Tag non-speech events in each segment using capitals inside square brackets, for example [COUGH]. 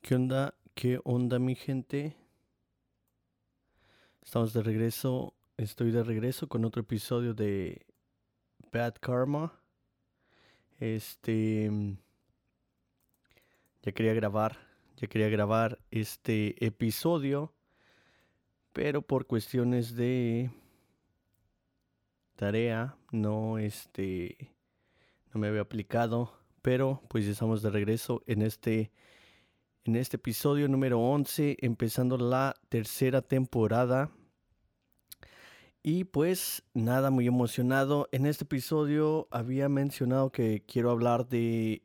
¿Qué onda? ¿Qué onda mi gente? Estamos de regreso, estoy de regreso con otro episodio de Bad Karma. Este... Ya quería grabar, ya quería grabar este episodio, pero por cuestiones de tarea no este no me había aplicado, pero pues ya estamos de regreso en este en este episodio número 11, empezando la tercera temporada. Y pues nada, muy emocionado. En este episodio había mencionado que quiero hablar de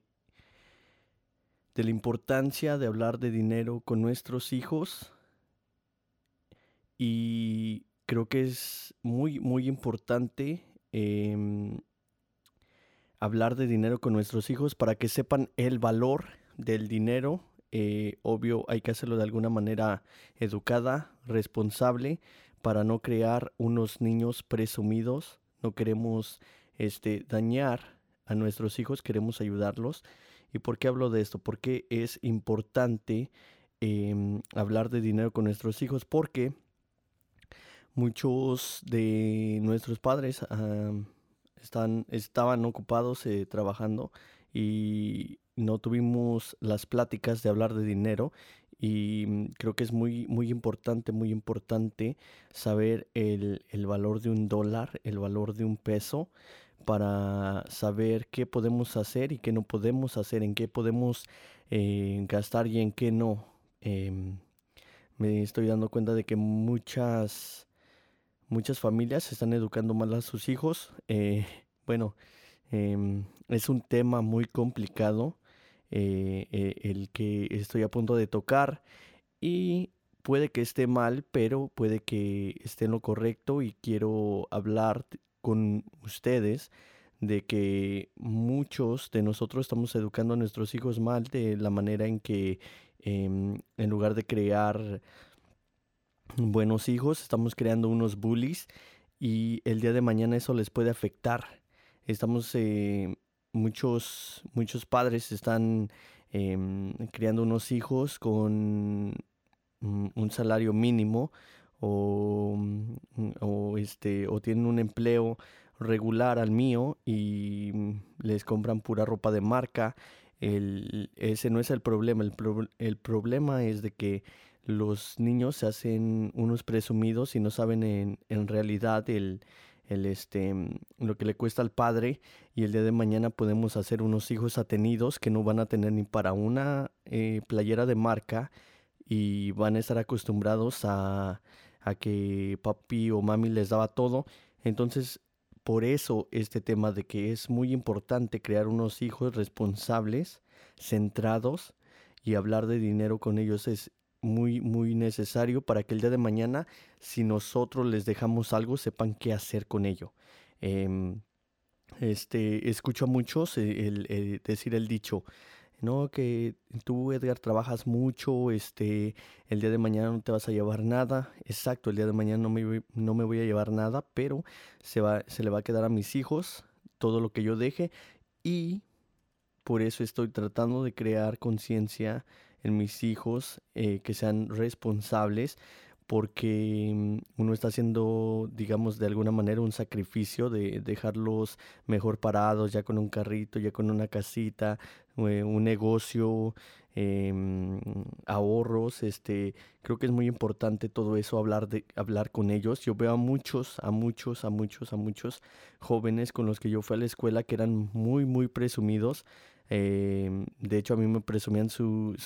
de la importancia de hablar de dinero con nuestros hijos. Y creo que es muy, muy importante em, hablar de dinero con nuestros hijos para que sepan el valor del dinero eh, obvio, hay que hacerlo de alguna manera educada, responsable, para no crear unos niños presumidos. No queremos este, dañar a nuestros hijos, queremos ayudarlos. ¿Y por qué hablo de esto? Porque es importante em, hablar de dinero con nuestros hijos, porque muchos de nuestros padres están, estaban ocupados eh, trabajando y no tuvimos las pláticas de hablar de dinero y mm, creo que es muy, muy importante, muy importante saber el, valor de un dólar, el valor de un peso para saber qué podemos hacer y qué no podemos hacer, en qué podemos eh, gastar y en qué no. Em, me estoy dando cuenta de que muchas, muchas familias están educando mal a sus hijos. Eh, [LAUGHS] bueno, em, es un tema muy complicado eh, eh, el que estoy a punto de tocar y puede que esté mal, pero puede que esté en lo correcto y quiero hablar con ustedes de que muchos de nosotros estamos educando a nuestros hijos mal de la manera en que em, en lugar de crear buenos hijos, estamos creando unos bullies y el día de mañana eso les puede afectar. Estamos eh, muchos, muchos padres están em, criando unos hijos con un salario mínimo o, mm, o, este, o tienen un empleo regular al mío y les compran pura ropa de marca. El, ese no es el problema, el, el problema es de que los niños se hacen unos presumidos y no saben en, en realidad el, el este mm, lo que le cuesta al padre y el día de mañana podemos hacer unos hijos atenidos que no van a tener ni para una eh, playera de marca y van a estar acostumbrados a, a que papi o mami les daba todo. Entonces por eso este tema de que es muy importante crear unos hijos responsables centrados y hablar de dinero con ellos es muy, muy necesario para que el día de mañana, si nosotros les dejamos algo, sepan qué hacer con ello. Em, este, escucho a muchos eh, el, decir el dicho, no, que tú, Edgar, trabajas mucho, este, el día de mañana no te vas a llevar nada. Exacto, el día de mañana no me, no me voy a llevar nada, pero se, va, se le va a quedar a mis hijos todo lo que yo deje y por eso estoy tratando de crear conciencia en mis hijos, eh, que sean responsables, porque mm, uno está haciendo, digamos, de alguna manera un sacrificio de dejarlos mejor parados, ya con un carrito, ya con una casita, eh, un negocio, em, ahorros, este, creo que es muy importante todo eso, hablar de, hablar con ellos. Yo veo a muchos, a muchos, a muchos, a muchos jóvenes con los que yo fui a la escuela que eran muy, muy presumidos Em, de hecho, a mí me presumían sus,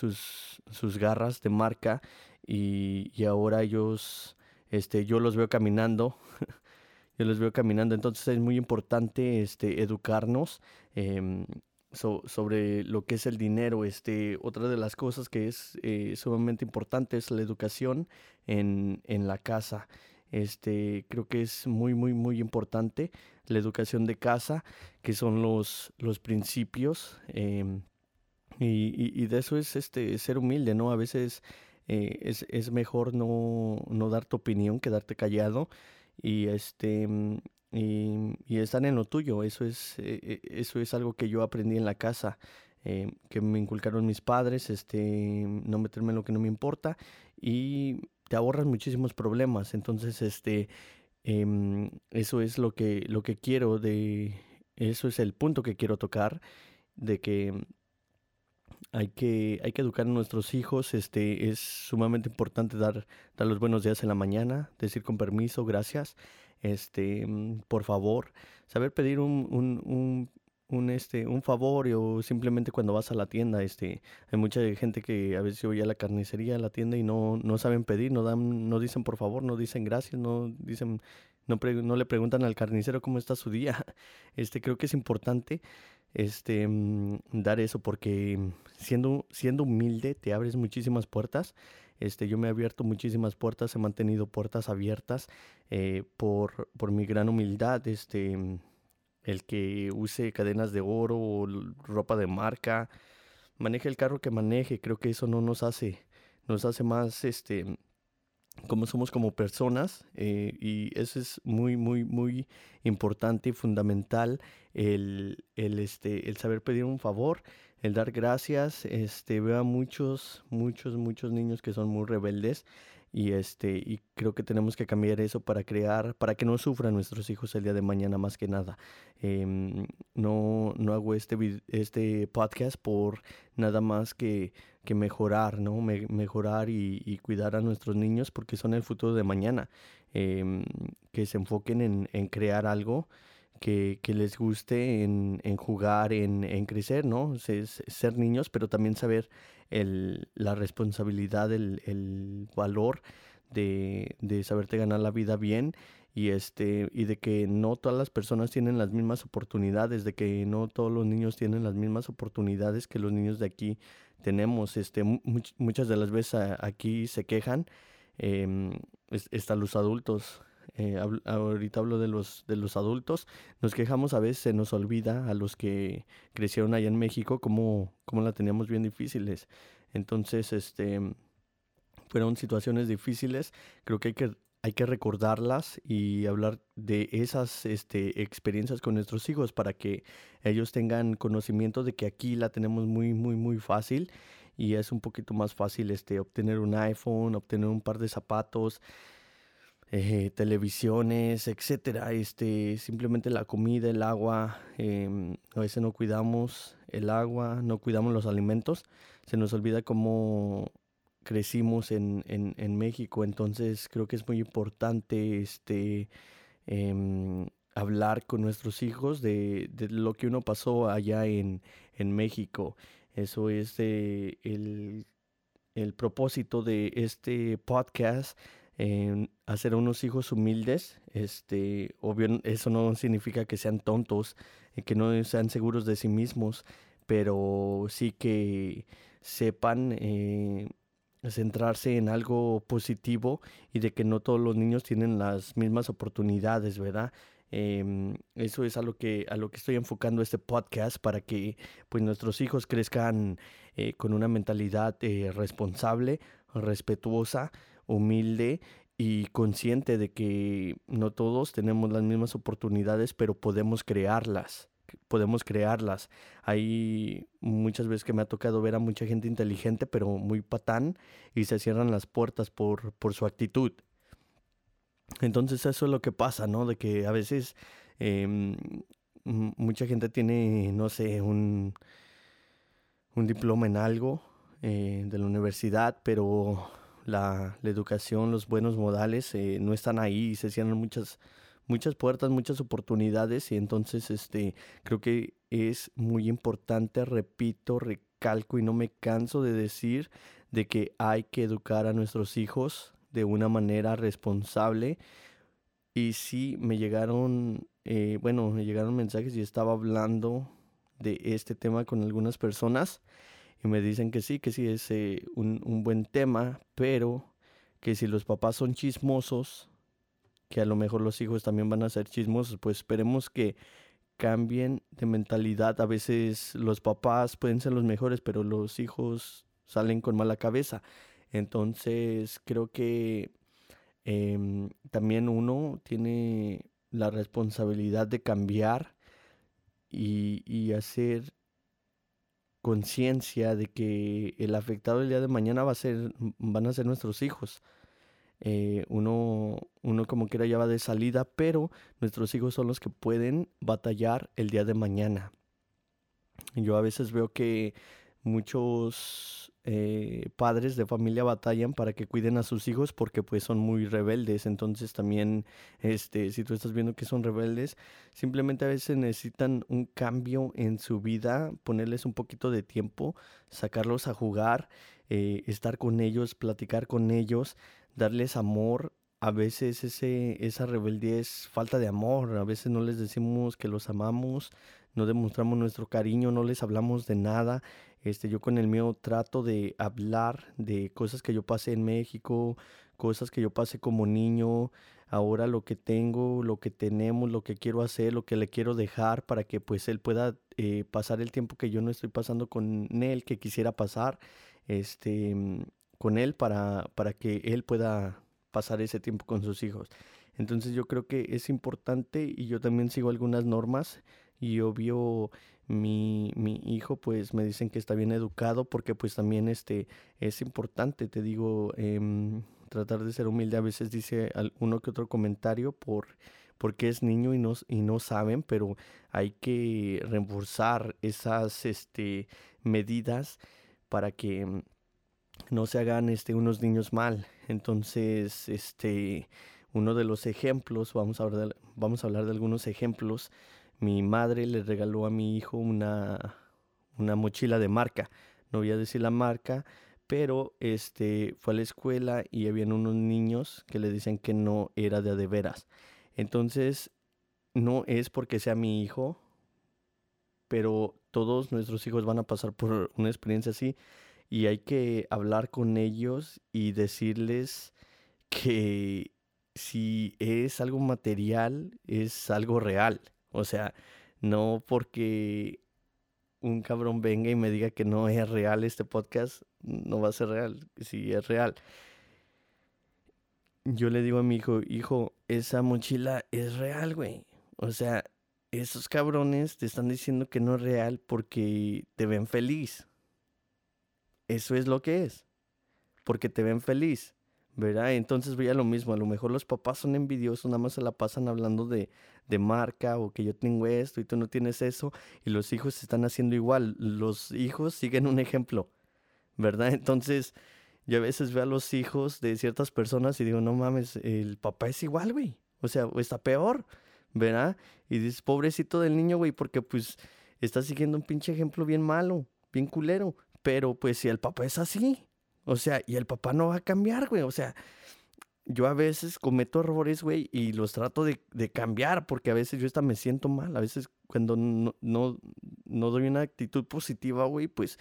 sus, garras de marca y, y, ahora ellos, este, yo los veo caminando. [LAUGHS] yo los veo caminando. Entonces es muy importante este, educarnos em, sobre lo que es el dinero. Este, otra de las cosas que es eh, sumamente importante es la educación en, en la casa. Este, creo que es muy, muy, muy importante la educación de casa, que son los, los principios. Em, y, y, de eso es este, ser humilde, ¿no? A veces eh, es, es, mejor no, no dar tu opinión que darte callado y, este, y, y estar en lo tuyo. Eso es, eh, eh, eso es algo que yo aprendí en la casa. eh, que me inculcaron mis padres, este, no meterme en lo que no me importa y te ahorras muchísimos problemas. Entonces, este, em, eso es lo que, lo que quiero de, eso es el punto que quiero tocar, de que hay que, hay que educar a nuestros hijos, este, es sumamente importante dar, dar los buenos días en la mañana, decir con permiso, gracias, este, mm, por favor, saber pedir un, un, un, un, este, un favor o simplemente cuando vas a la tienda, este, hay mucha gente que a veces voy a la carnicería, a la tienda y no, no saben pedir, no dan, no dicen por favor, no dicen gracias, no dicen, no, no le preguntan al carnicero cómo está su día. [LAUGHS] Este, creo que es importante este, mm, dar eso porque siendo, siendo humilde te abres muchísimas puertas. Este, yo me he abierto muchísimas puertas, he mantenido puertas abiertas eh, por, por mi gran humildad. Este, el que use cadenas de oro o ropa de marca, maneje el carro que maneje, creo que eso no nos hace, nos hace más, este, como somos como personas eh, y eso es muy, muy, muy importante y fundamental el, el, este, el saber pedir un favor, el dar gracias. Este, veo a muchos, muchos, muchos niños que son muy rebeldes y este y creo que tenemos que cambiar eso para crear para que no sufran nuestros hijos el día de mañana más que nada. Em, no no hago este este podcast por nada más que, que mejorar no mejorar y, cuidar a nuestros niños porque son el futuro de mañana. Em, que se enfoquen en, en crear algo que, que, les guste en, en jugar, en, en, crecer, ¿no? Ser, ser, niños, pero también saber el, la responsabilidad, el, el valor de, de, saberte ganar la vida bien y, este, y de que no todas las personas tienen las mismas oportunidades, de que no todos los niños tienen las mismas oportunidades que los niños de aquí tenemos. Este, muchas de las veces aquí se quejan, eh, están los adultos eh, ahorita hablo de los, de los adultos, nos quejamos a veces, se nos olvida a los que crecieron allá en México cómo, cómo la teníamos bien difíciles. Entonces, este, fueron situaciones difíciles, creo que hay que hay que recordarlas y hablar de esas este, experiencias con nuestros hijos para que ellos tengan conocimiento de que aquí la tenemos muy, muy, muy fácil y es un poquito más fácil este, obtener un iPhone, obtener un par de zapatos, eh, televisiones, etcétera. Este, simplemente la comida, el agua, em, a veces no cuidamos el agua, no cuidamos los alimentos. Se nos olvida cómo crecimos en, en, México. Entonces creo que es muy importante este, em, hablar con nuestros hijos de, de, lo que uno pasó allá en, en México. Eso es el, el propósito de este podcast hacer unos hijos humildes. Este, obvio, eso no significa que sean tontos, eh, que no sean seguros de sí mismos, pero sí que sepan eh, centrarse en algo positivo y de que no todos los niños tienen las mismas oportunidades, ¿verdad? Em, eso es a lo que a lo que estoy enfocando este podcast para que pues nuestros hijos crezcan eh, con una mentalidad responsable, respetuosa, humilde y consciente de que no todos tenemos las mismas oportunidades, pero podemos crearlas. Podemos crearlas. Hay muchas veces que me ha tocado ver a mucha gente inteligente, pero muy patán, y se cierran las puertas por, por su actitud. Entonces eso es lo que pasa, ¿no? De que a veces em, mucha gente tiene, no sé, un, un diploma en algo eh, de la universidad, pero la, educación, los buenos modales eh, no están ahí, se cierran muchas, muchas puertas, muchas oportunidades y entonces este, creo que es muy importante, repito, recalco y no me canso de decir de que hay que educar a nuestros hijos de una manera responsable. Y sí me llegaron, eh, bueno, me llegaron mensajes y estaba hablando de este tema con algunas personas me dicen que sí, que sí es eh, un, un, buen tema, pero que si los papás son chismosos, que a lo mejor los hijos también van a ser chismosos, pues esperemos que cambien de mentalidad. A veces los papás pueden ser los mejores, pero los hijos salen con mala cabeza. Entonces creo que eh, también uno tiene la responsabilidad de cambiar y hacer conciencia de que el afectado el día de mañana va a ser, van a ser nuestros hijos. Eh, uno, uno como quiera ya va de salida, pero nuestros hijos son los que pueden batallar el día de mañana. Yo a veces veo que muchos eh, padres de familia batallan para que cuiden a sus hijos porque pues son muy rebeldes. Entonces también, este, si tú estás viendo que son rebeldes, simplemente a veces necesitan un cambio en su vida, ponerles un poquito de tiempo, sacarlos a jugar, eh, estar con ellos, platicar con ellos, darles amor. A veces ese, esa rebeldía es falta de amor, a veces no les decimos que los amamos, no demostramos nuestro cariño, no les hablamos de nada. Este, yo con el mío trato de hablar de cosas que yo pasé en México, cosas que yo pasé como niño, ahora lo que tengo, lo que tenemos, lo que quiero hacer, lo que le quiero dejar para que pues él pueda eh, pasar el tiempo que yo no estoy pasando con él, que quisiera pasar, este, con él para, para que él pueda pasar ese tiempo con sus hijos. Entonces yo creo que es importante y yo también sigo algunas normas y obvio mi, mi hijo pues me dicen que está bien educado porque pues también este es importante, te digo, em, tratar de ser humilde. A veces dice uno que otro comentario por porque es niño y no, y no saben, pero hay que reforzar esas este, medidas para que mm, no se hagan este, unos niños mal. Entonces, este, uno de los ejemplos, vamos a hablar vamos a hablar de algunos ejemplos mi madre le regaló a mi hijo una, una mochila de marca. No voy a decir la marca, pero este fue a la escuela y habían unos niños que le dicen que no era de de veras. Entonces, no es porque sea mi hijo, pero todos nuestros hijos van a pasar por una experiencia así y hay que hablar con ellos y decirles que si es algo material, es algo real. O sea, no porque un cabrón venga y me diga que no es real este podcast, no va a ser real, si es real. Yo le digo a mi hijo, hijo, esa mochila es real, güey. O sea, esos cabrones te están diciendo que no es real porque te ven feliz. Eso es lo que es. Porque te ven feliz. ¿Verdad? Entonces veía lo mismo, a lo mejor los papás son envidiosos, nada más se la pasan hablando de, de marca o que yo tengo esto y tú no tienes eso y los hijos están haciendo igual, los hijos siguen un ejemplo, ¿verdad? Entonces yo a veces veo a los hijos de ciertas personas y digo, no mames, el papá es igual, güey, o sea, está peor, ¿verdad? Y dices, pobrecito del niño, güey, porque pues está siguiendo un pinche ejemplo bien malo, bien culero, pero pues si el papá es así, o sea, y el papá no va a cambiar, güey. O sea, yo a veces cometo errores, güey, y los trato de, cambiar, porque a veces yo hasta me siento mal. A veces cuando no, no, doy una actitud positiva, güey, pues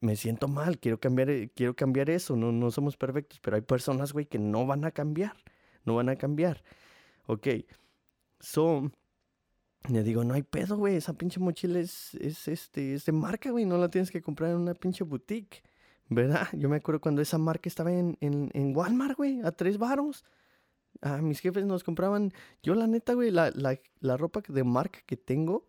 me siento mal. Quiero cambiar, eh, quiero cambiar eso. No, no somos perfectos, pero hay personas, güey, que no van a cambiar. No van a cambiar. Ok. So, le digo, no hay pedo, güey. Esa pinche mochila es, es, este, es de marca, güey. No la tienes que comprar en una pinche boutique. ¿Verdad? Yo me acuerdo cuando esa marca estaba en, en, en Walmart, güey, a tres varos. A mis jefes nos compraban. Yo, la neta, güey, la, la, la ropa de marca que tengo,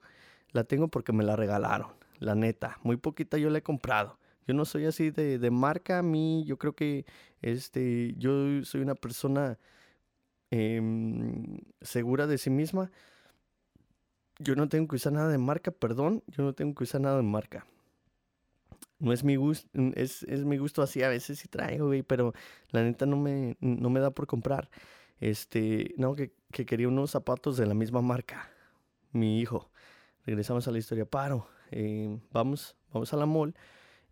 la tengo porque me la regalaron. La neta, muy poquita yo la he comprado. Yo no soy así de, de marca. A mí, yo creo que este, yo soy una persona em, segura de sí misma. Yo no tengo que usar nada de marca, perdón. Yo no tengo que usar nada de marca no es mi gusto, es, es, mi gusto así, a veces sí traigo, güey, pero la neta no me, no me da por comprar. Este, no, que, que quería unos zapatos de la misma marca, mi hijo. Regresamos a la historia, paro, eh, vamos, vamos a la mall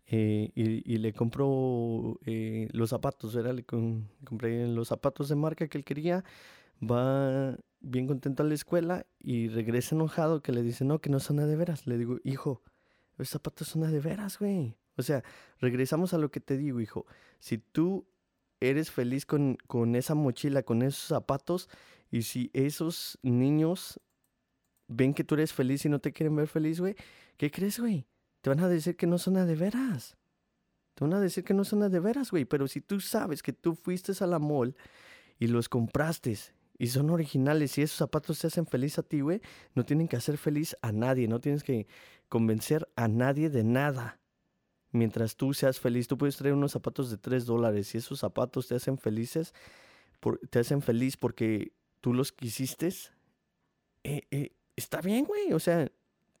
eh, y, y, le compro eh, los zapatos, ¿verdad? Le compré los zapatos de marca que él quería, va bien contento a la escuela y regresa enojado que le dice, no, que no son de veras. Le digo, hijo, los zapatos son de veras, güey. O sea, regresamos a lo que te digo, hijo. Si tú eres feliz con, con esa mochila, con esos zapatos, y si esos niños ven que tú eres feliz y no te quieren ver feliz, güey, ¿qué crees, güey? Te van a decir que no son de veras. Te van a decir que no son de veras, güey. Pero si tú sabes que tú fuiste a la mall y los compraste Y son originales. Si esos zapatos te hacen feliz a ti, güey, no tienen que hacer feliz a nadie. No tienes que convencer a nadie de nada. Mientras tú seas feliz, tú puedes traer unos zapatos de 3 dólares. Si esos zapatos te hacen felices, te hacen feliz porque tú los quisiste, eh, eh, está bien, güey. O sea,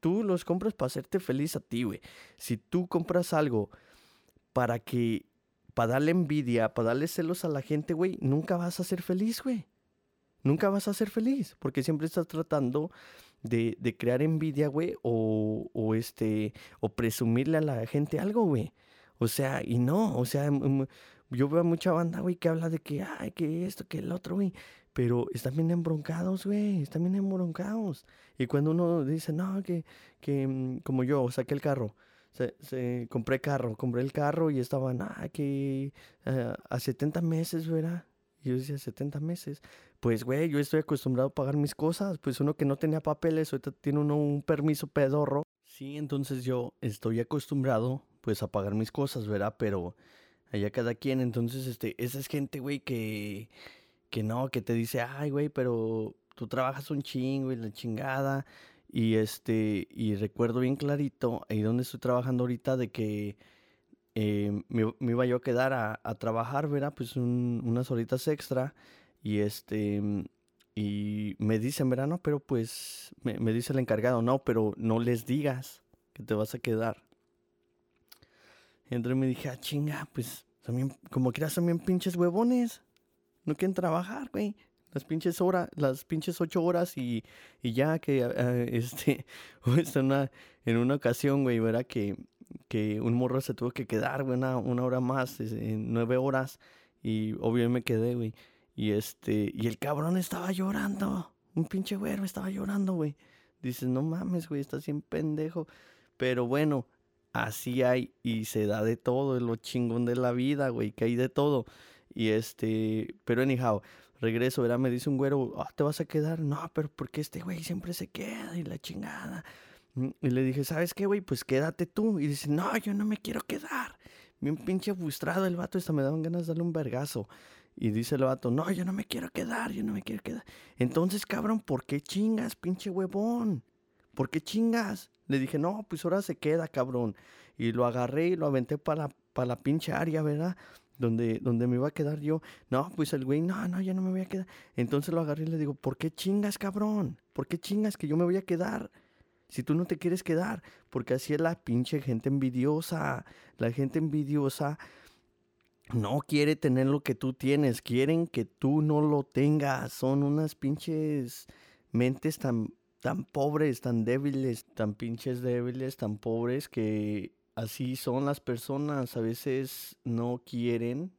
tú los compras para hacerte feliz a ti, güey. Si tú compras algo para que, para darle envidia, para darle celos a la gente, güey, nunca vas a ser feliz, güey. Nunca vas a ser feliz, porque siempre estás tratando de, de crear envidia, güey, o, o, este, o presumirle a la gente algo, güey. O sea, y no, o sea, yo veo a mucha banda, güey, que habla de que, ay, que esto, que el otro, güey. Pero están bien embroncados, güey. Están bien embroncados. Y cuando uno dice, no, que, que mm, como yo, saqué el carro. Se, compré carro, compré el carro y estaban, ah, que eh, a 70 meses, ¿verdad? Yo decía, 70 meses. Pues, güey, yo estoy acostumbrado a pagar mis cosas. Pues uno que no tenía papeles, ahorita tiene uno un permiso pedorro. Sí, entonces yo estoy acostumbrado, pues, a pagar mis cosas, ¿verdad? Pero allá cada quien. Entonces, este, esa es gente, güey, que que no, que te dice, ay, güey, pero tú trabajas un chingo y la chingada. Y este, y recuerdo bien clarito, ahí donde estoy trabajando ahorita, de que eh, me, iba yo a quedar a, trabajar, ¿verdad? Pues unas horitas extra. Y este, y me dicen, ¿verdad? No, pero pues, me, me dice el encargado, no, pero no les digas que te vas a quedar. Y entonces me dije, ah, chinga, pues, también, como quieras, bien pinches huevones no quieren trabajar, güey. Las pinches horas, las pinches ocho horas y, y ya que, uh, [LAUGHS] este, en una, en una ocasión, güey, ¿verdad? Que, que un morro se tuvo que quedar, güey, una, hora más, en nueve horas. Y obviamente me quedé, güey. Y este, y el cabrón estaba llorando. Un pinche güero estaba llorando, güey. Dices, no mames, güey, estás bien pendejo. Pero bueno, así hay y se da de todo, es lo chingón de la vida, güey, que hay de todo. Y este, pero anyhow, regreso, ¿verdad? Me dice un güero, ah, ¿te vas a quedar? No, pero porque este güey siempre se queda y la chingada. Mm, y le dije, ¿sabes qué, güey? Pues quédate tú. Y dice, no, yo no me quiero quedar. Bien pinche frustrado el vato, hasta me daban ganas de darle un vergazo. Y dice el vato, no, yo no me quiero quedar, yo no me quiero quedar. Entonces, cabrón, ¿por qué chingas, pinche huevón? ¿Por qué chingas? Le dije, no, pues ahora se queda, cabrón. Y lo agarré y lo aventé para para la pinche área, ¿verdad? donde, donde me iba a quedar yo. No, pues el güey, no, no, ya no me voy a quedar. Entonces lo agarré y le digo, ¿por qué chingas, cabrón? ¿Por qué chingas que yo me voy a quedar? Si tú no te quieres quedar, porque así es la pinche gente envidiosa. La gente envidiosa no quiere tener lo que tú tienes, quieren que tú no lo tengas. Son unas pinches mentes tan, tan pobres, tan débiles, tan pinches débiles, tan pobres que así son las personas, a veces no quieren,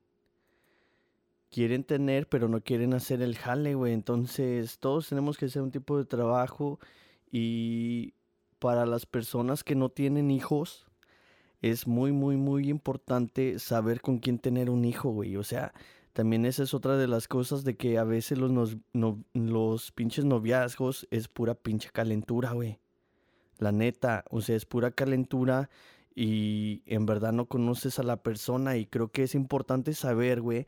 quieren tener, pero no quieren hacer el jale, güey. Entonces, todos tenemos que hacer un tipo de trabajo y para las personas que no tienen hijos, es muy, muy, muy importante saber con quién tener un hijo, güey. O sea, también esa es otra de las cosas de que a veces los, los pinches noviazgos es pura pinche calentura, güey. La neta, o sea, es pura calentura y en verdad no conoces a la persona y creo que es importante saber, güey,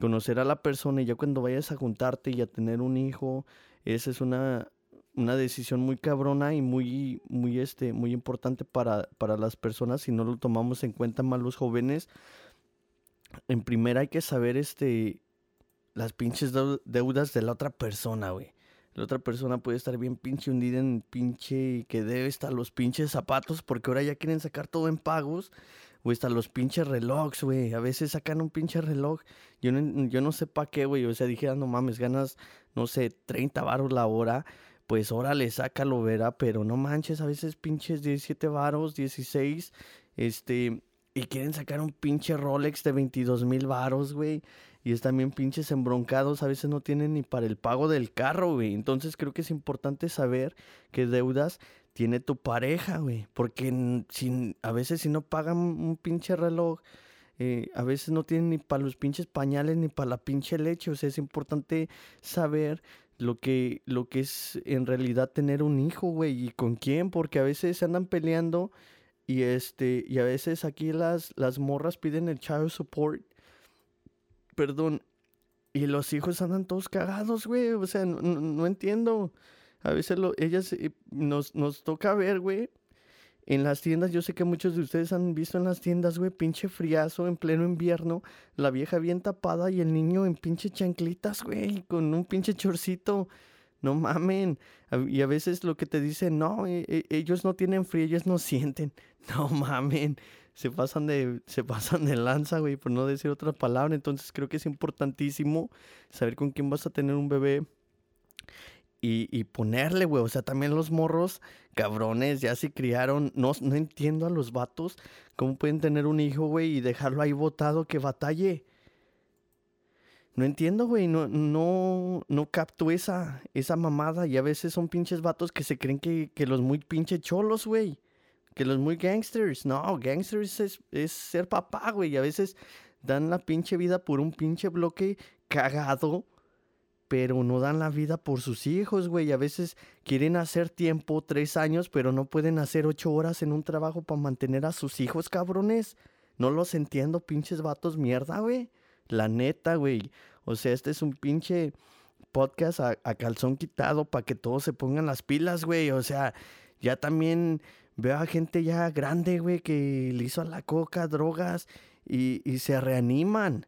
conocer a la persona y ya cuando vayas a juntarte y a tener un hijo, esa es una, una decisión muy cabrona y muy, muy, este, muy importante para, para las personas si no lo tomamos en cuenta más los jóvenes. En primera hay que saber, este, las pinches deudas de la otra persona, güey. La otra persona puede estar bien pinche hundida en pinche que debe estar los pinches zapatos porque ahora ya quieren sacar todo en pagos. O hasta los pinches relojes, güey. A veces sacan un pinche reloj. Yo no, yo no sé para qué, güey. O sea, dije, no mames, ganas, no sé, 30 varos la hora. Pues órale, sácalo, verá. Pero no manches, a veces pinches 17 varos, 16. Este, y quieren sacar un pinche Rolex de 22 mil varos, güey y están bien pinches embroncados, a veces no tienen ni para el pago del carro, güey. Entonces creo que es importante saber qué deudas tiene tu pareja, güey. Porque sin, a veces si no pagan un pinche reloj, eh, a veces no tienen ni para los pinches pañales ni para la pinche leche. O sea, es importante saber lo que, lo que es en realidad tener un hijo, güey. Y con quién, porque a veces se andan peleando y este, y a veces aquí las, las morras piden el child support perdón, y los hijos andan todos cagados, güey. O sea, no, entiendo. A veces lo, ellas eh, nos, nos toca ver, güey. En las tiendas, yo sé que muchos de ustedes han visto en las tiendas, güey, pinche friazo en pleno invierno, la vieja bien tapada y el niño en pinche chanclitas, güey, con un pinche chorcito. No mamen. Y a veces lo que te dicen, no, e, e, ellos no tienen frío, ellos no sienten. [LAUGHS] No mamen. Se pasan de, se pasan de lanza, güey, por no decir otra palabra. Entonces creo que es importantísimo saber con quién vas a tener un bebé. Y, ponerle, güey. O sea, también los morros, cabrones, ya se criaron. No, no entiendo a los vatos cómo pueden tener un hijo, güey, y dejarlo ahí botado que batalle. No entiendo, güey, no, no, no capto esa, esa mamada. Y a veces son pinches vatos que se creen que, que los muy pinches cholos, güey. Que los muy gangsters. No, gangsters es, es ser papá, güey. Y a veces dan la pinche vida por un pinche bloque cagado. Pero no dan la vida por sus hijos, güey. A veces quieren hacer tiempo, tres años, pero no pueden hacer ocho horas en un trabajo para mantener a sus hijos, cabrones. No los entiendo, pinches vatos mierda, güey. La neta, güey. O sea, este es un pinche podcast a, calzón quitado para que todos se pongan las pilas, güey. O sea, ya también veo a gente ya grande, güey, que le hizo a la coca, drogas y, y se reaniman.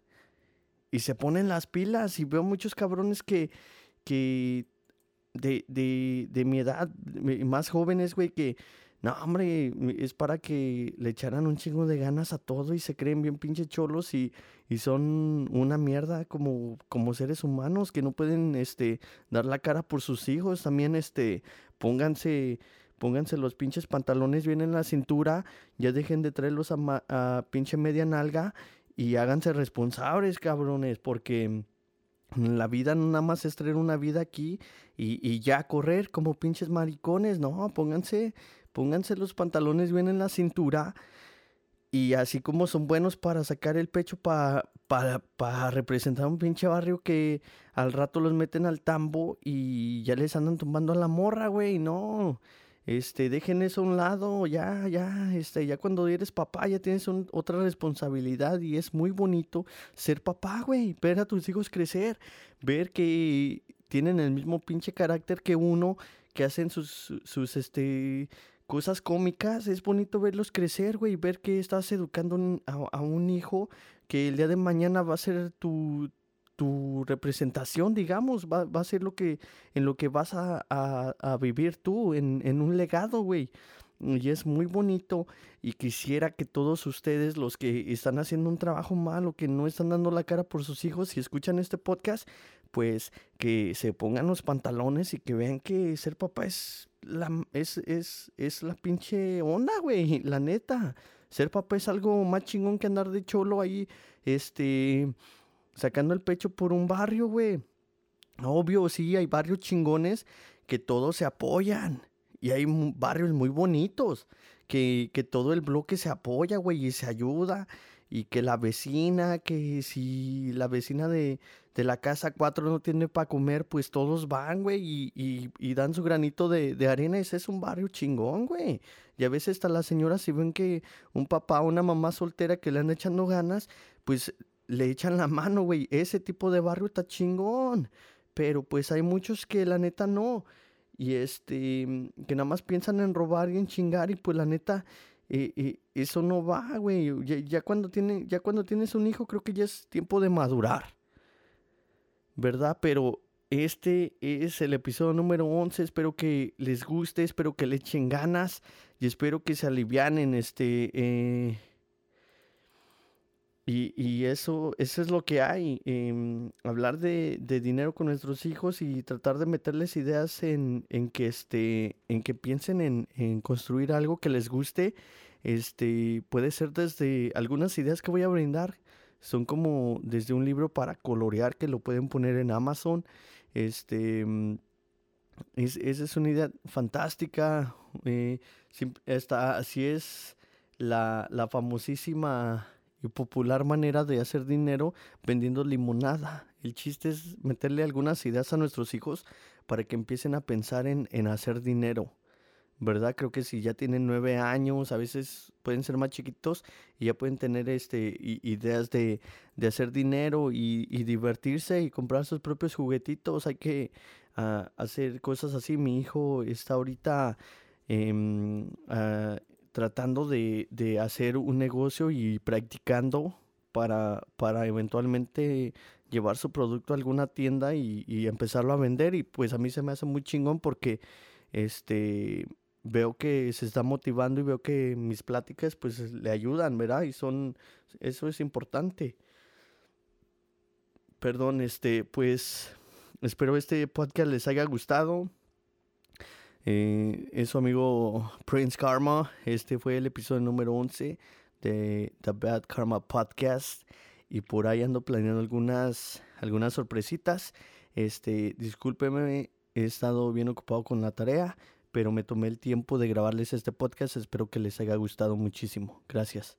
Y se ponen las pilas. Y veo muchos cabrones que, que de, de, de mi edad, más jóvenes, güey, que no, hombre, es para que le echaran un chingo de ganas a todo y se creen bien pinche cholos y, y son una mierda como, como seres humanos que no pueden este, dar la cara por sus hijos. También este, pónganse, pónganse los pinches pantalones bien en la cintura, ya dejen de traerlos a, a pinche media nalga y háganse responsables, cabrones, porque la vida nada más es traer una vida aquí y, y ya correr como pinches maricones, no, pónganse pónganse los pantalones bien en la cintura y así como son buenos para sacar el pecho para, para, representar un pinche barrio que al rato los meten al tambo y ya les andan tumbando a la morra, güey, no. Este, dejen eso a un lado, ya, ya, este, ya cuando eres papá ya tienes otra responsabilidad y es muy bonito ser papá, güey, ver a tus hijos crecer, ver que tienen el mismo pinche carácter que uno, que hacen sus, sus, este, cosas cómicas, es bonito verlos crecer, güey, ver que estás educando a, un hijo que el día de mañana va a ser tu, tu representación, digamos, va, va, a ser lo que, en lo que vas a, a, vivir tú, en, en un legado, güey. Y es muy bonito y quisiera que todos ustedes, los que están haciendo un trabajo malo, que no están dando la cara por sus hijos, si escuchan este podcast, pues que se pongan los pantalones y que vean que ser papá es la, es, es, es la pinche onda, güey, la neta. Ser papá es algo más chingón que andar de cholo ahí, este, sacando el pecho por un barrio, güey. Obvio, sí, hay barrios chingones que todos se apoyan. Y hay barrios muy bonitos que, que todo el bloque se apoya, güey, y se ayuda y que la vecina, que si la vecina de, de la casa 4 no tiene para comer, pues todos van, güey, y, y, dan su granito de, de, arena. Ese es un barrio chingón, güey. Y a veces hasta las señoras, si ven que un papá o una mamá soltera que le han echando ganas, pues le echan la mano, güey. Ese tipo de barrio está chingón. Pero pues hay muchos que la neta no. Y este, que nada más piensan en robar y en chingar y pues la neta y, eso no va, güey. Ya, cuando tiene, ya cuando tienes un hijo, creo que ya es tiempo de madurar. ¿Verdad? Pero este es el episodio número 11. Espero que les guste, espero que le echen ganas y espero que se alivianen. Este, eh, y, eso, eso es lo que hay. Em, hablar de, dinero con nuestros hijos y tratar de meterles ideas en, que, este, en que piensen en, en, construir algo que les guste. Este, puede ser desde algunas ideas que voy a brindar. Son como desde un libro para colorear que lo pueden poner en Amazon. Este, mm, esa es una idea fantástica. Eh, así es la, la famosísima y popular manera de hacer dinero vendiendo limonada. El chiste es meterle algunas ideas a nuestros hijos para que empiecen a pensar en, en hacer dinero, ¿verdad? Creo que si ya tienen nueve años, a veces pueden ser más chiquitos y ya pueden tener este, ideas de, hacer dinero y, divertirse y comprar sus propios juguetitos. Hay que ah, hacer cosas así. Mi hijo está ahorita ah, tratando de, hacer un negocio y practicando para, para eventualmente llevar su producto a alguna tienda y, y empezarlo a vender. Y pues a mí se me hace muy chingón porque este veo que se está motivando y veo que mis pláticas pues le ayudan, ¿verdad? Y son, eso es importante. Perdón, este, pues espero este podcast les haya gustado. Eh, eso amigo Prince Karma, este fue el episodio número 11 de The Bad Karma Podcast y por ahí ando planeando algunas, algunas sorpresitas. Este, discúlpeme, he estado bien ocupado con la tarea pero me tomé el tiempo de grabarles este podcast. Espero que les haya gustado muchísimo. Gracias.